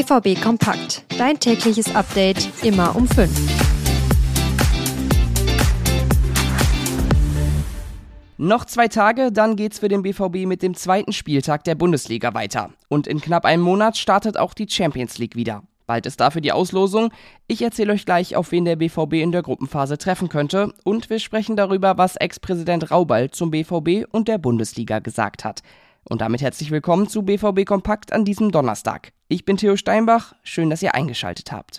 BVB Kompakt. Dein tägliches Update immer um 5. Noch zwei Tage, dann geht's für den BVB mit dem zweiten Spieltag der Bundesliga weiter. Und in knapp einem Monat startet auch die Champions League wieder. Bald ist dafür die Auslosung. Ich erzähle euch gleich, auf wen der BVB in der Gruppenphase treffen könnte. Und wir sprechen darüber, was Ex-Präsident Raubal zum BVB und der Bundesliga gesagt hat. Und damit herzlich willkommen zu BVB Kompakt an diesem Donnerstag. Ich bin Theo Steinbach, schön, dass ihr eingeschaltet habt.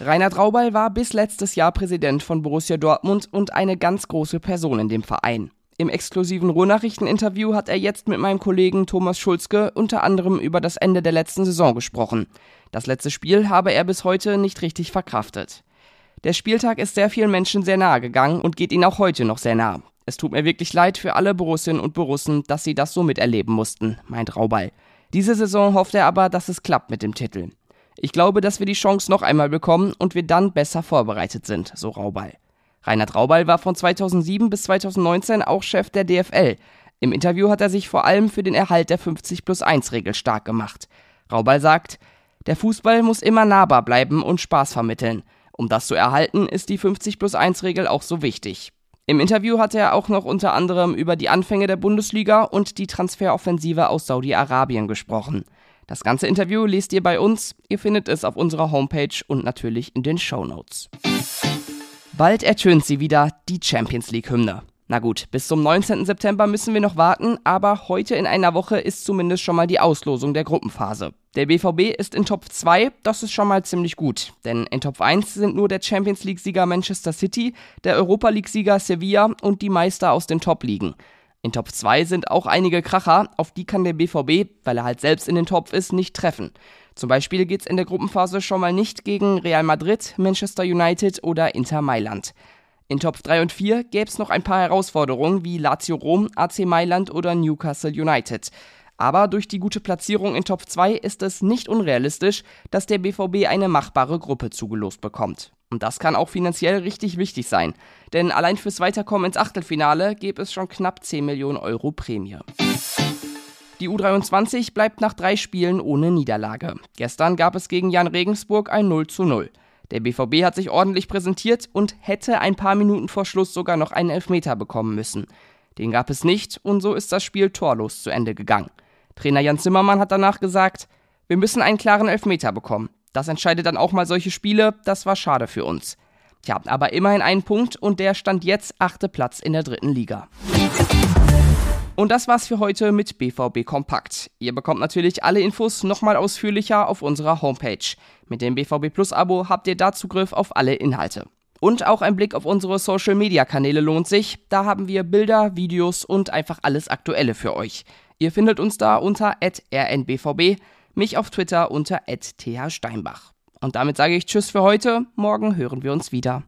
Reinhard Raubal war bis letztes Jahr Präsident von Borussia Dortmund und eine ganz große Person in dem Verein. Im exklusiven Ruhrnachrichten-Interview hat er jetzt mit meinem Kollegen Thomas Schulzke unter anderem über das Ende der letzten Saison gesprochen. Das letzte Spiel habe er bis heute nicht richtig verkraftet. Der Spieltag ist sehr vielen Menschen sehr nahe gegangen und geht ihnen auch heute noch sehr nah. Es tut mir wirklich leid für alle Borussinnen und Borussen, dass sie das so miterleben mussten, meint Raubal. Diese Saison hofft er aber, dass es klappt mit dem Titel. Ich glaube, dass wir die Chance noch einmal bekommen und wir dann besser vorbereitet sind, so Raubal. Reinhard Raubal war von 2007 bis 2019 auch Chef der DFL. Im Interview hat er sich vor allem für den Erhalt der 50 plus 1 Regel stark gemacht. Raubal sagt, der Fußball muss immer nahbar bleiben und Spaß vermitteln. Um das zu erhalten, ist die 50 plus 1 Regel auch so wichtig. Im Interview hat er auch noch unter anderem über die Anfänge der Bundesliga und die Transferoffensive aus Saudi-Arabien gesprochen. Das ganze Interview lest ihr bei uns. Ihr findet es auf unserer Homepage und natürlich in den Show Notes. Bald ertönt sie wieder, die Champions League-Hymne. Na gut, bis zum 19. September müssen wir noch warten, aber heute in einer Woche ist zumindest schon mal die Auslosung der Gruppenphase. Der BVB ist in Top 2, das ist schon mal ziemlich gut, denn in Top 1 sind nur der Champions League-Sieger Manchester City, der Europa League-Sieger Sevilla und die Meister aus den Top-Ligen. In Top 2 sind auch einige Kracher, auf die kann der BVB, weil er halt selbst in den Topf ist, nicht treffen. Zum Beispiel geht es in der Gruppenphase schon mal nicht gegen Real Madrid, Manchester United oder Inter Mailand. In Top 3 und 4 gäbe es noch ein paar Herausforderungen wie Lazio Rom, AC Mailand oder Newcastle United. Aber durch die gute Platzierung in Top 2 ist es nicht unrealistisch, dass der BVB eine machbare Gruppe zugelost bekommt. Und das kann auch finanziell richtig wichtig sein. Denn allein fürs Weiterkommen ins Achtelfinale gäbe es schon knapp 10 Millionen Euro Prämie. Die U23 bleibt nach drei Spielen ohne Niederlage. Gestern gab es gegen Jan Regensburg ein 0 zu 0. Der BVB hat sich ordentlich präsentiert und hätte ein paar Minuten vor Schluss sogar noch einen Elfmeter bekommen müssen. Den gab es nicht und so ist das Spiel torlos zu Ende gegangen. Trainer Jan Zimmermann hat danach gesagt, wir müssen einen klaren Elfmeter bekommen. Das entscheidet dann auch mal solche Spiele, das war schade für uns. Tja, aber immerhin einen Punkt und der stand jetzt achte Platz in der dritten Liga. Und das war's für heute mit BVB Kompakt. Ihr bekommt natürlich alle Infos nochmal ausführlicher auf unserer Homepage. Mit dem BVB Plus Abo habt ihr da Zugriff auf alle Inhalte. Und auch ein Blick auf unsere Social Media Kanäle lohnt sich. Da haben wir Bilder, Videos und einfach alles Aktuelle für euch. Ihr findet uns da unter rnbvb, mich auf Twitter unter thsteinbach. Und damit sage ich Tschüss für heute. Morgen hören wir uns wieder.